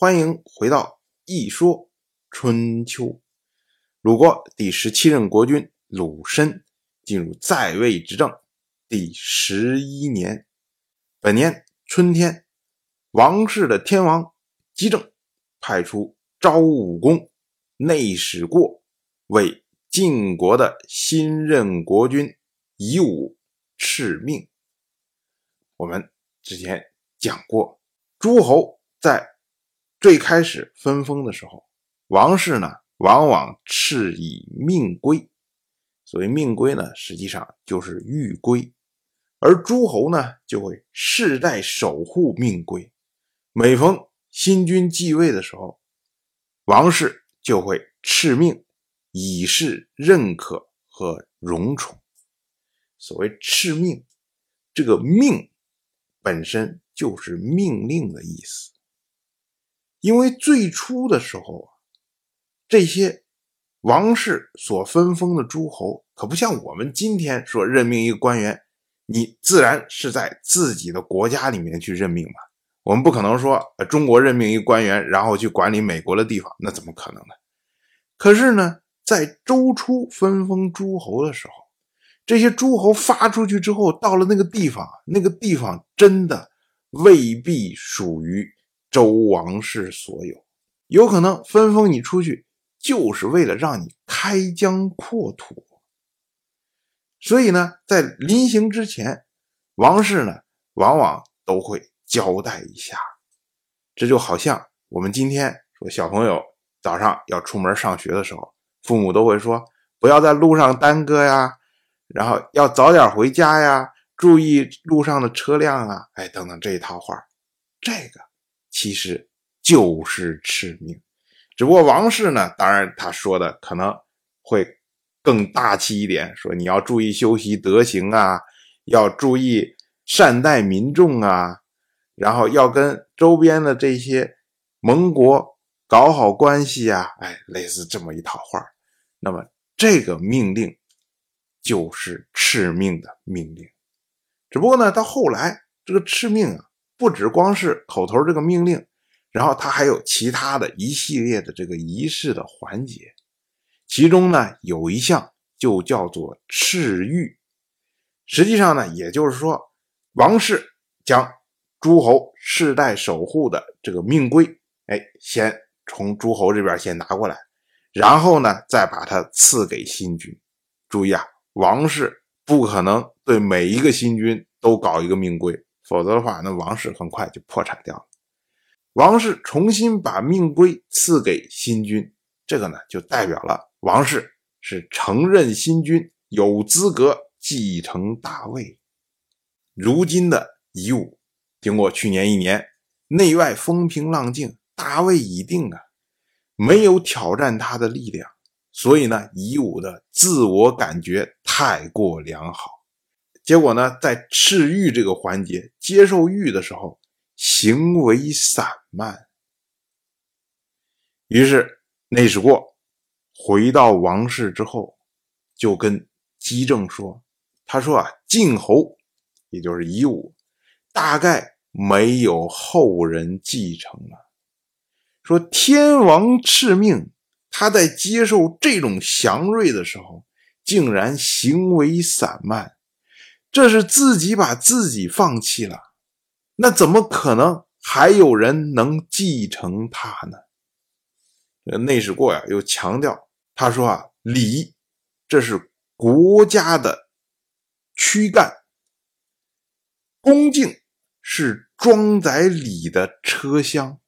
欢迎回到《一说春秋》。鲁国第十七任国君鲁申进入在位执政第十一年，本年春天，王室的天王姬政派出昭武公内史过为晋国的新任国君夷吾敕命。我们之前讲过，诸侯在最开始分封的时候，王室呢往往敕以命归。所谓命归呢，实际上就是玉归，而诸侯呢就会世代守护命归。每逢新君继位的时候，王室就会敕命，以示认可和荣宠。所谓敕命，这个命本身就是命令的意思。因为最初的时候啊，这些王室所分封的诸侯，可不像我们今天说任命一个官员，你自然是在自己的国家里面去任命嘛。我们不可能说，中国任命一个官员，然后去管理美国的地方，那怎么可能呢？可是呢，在周初分封诸侯的时候，这些诸侯发出去之后，到了那个地方，那个地方真的未必属于。周王室所有，有可能分封你出去，就是为了让你开疆扩土。所以呢，在临行之前，王室呢往往都会交代一下。这就好像我们今天说，小朋友早上要出门上学的时候，父母都会说不要在路上耽搁呀，然后要早点回家呀，注意路上的车辆啊，哎，等等这一套话，这个。其实就是敕命，只不过王室呢，当然他说的可能会更大气一点，说你要注意修习德行啊，要注意善待民众啊，然后要跟周边的这些盟国搞好关系啊，哎，类似这么一套话那么这个命令就是敕命的命令，只不过呢，到后来这个敕命啊。不只光是口头这个命令，然后他还有其他的一系列的这个仪式的环节，其中呢有一项就叫做敕谕。实际上呢，也就是说，王室将诸侯世代守护的这个命规，哎，先从诸侯这边先拿过来，然后呢再把它赐给新君。注意啊，王室不可能对每一个新君都搞一个命规。否则的话，那王室很快就破产掉了。王室重新把命规赐给新君，这个呢，就代表了王室是承认新君有资格继承大位。如今的夷吾，经过去年一年内外风平浪静，大位已定啊，没有挑战他的力量，所以呢，夷吾的自我感觉太过良好。结果呢，在敕谕这个环节接受谕的时候，行为散漫。于是内史过回到王室之后，就跟姬政说：“他说啊，晋侯，也就是夷吾，大概没有后人继承了。说天王敕命，他在接受这种祥瑞的时候，竟然行为散漫。”这是自己把自己放弃了，那怎么可能还有人能继承他呢？内史过呀，又强调，他说啊，礼，这是国家的躯干，恭敬是装载礼的车厢。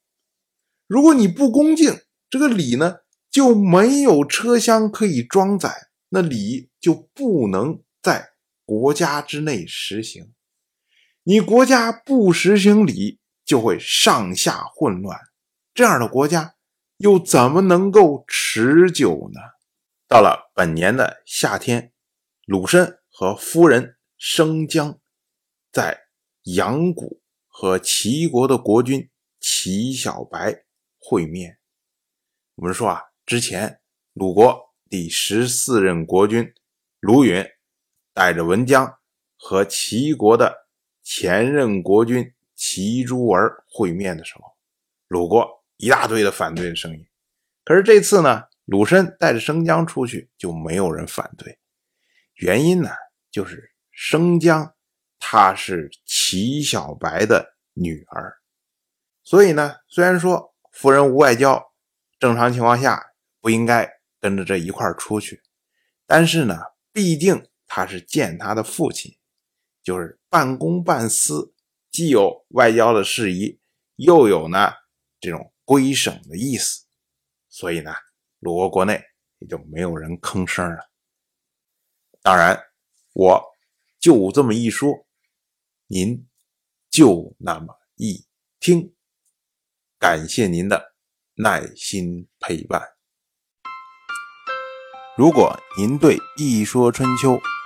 如果你不恭敬，这个礼呢就没有车厢可以装载，那礼就不能在。国家之内实行，你国家不实行礼，就会上下混乱。这样的国家又怎么能够持久呢？到了本年的夏天，鲁申和夫人生姜在阳谷和齐国的国君齐小白会面。我们说啊，之前鲁国第十四任国君鲁允。带着文姜和齐国的前任国君齐诸儿会面的时候，鲁国一大堆的反对的声音。可是这次呢，鲁申带着生姜出去，就没有人反对。原因呢，就是生姜她是齐小白的女儿，所以呢，虽然说夫人无外交，正常情况下不应该跟着这一块出去，但是呢，毕竟他是见他的父亲，就是半公半私，既有外交的事宜。又有呢这种归省的意思，所以呢，鲁国国内也就没有人吭声了。当然，我就这么一说，您就那么一听。感谢您的耐心陪伴。如果您对《一说春秋》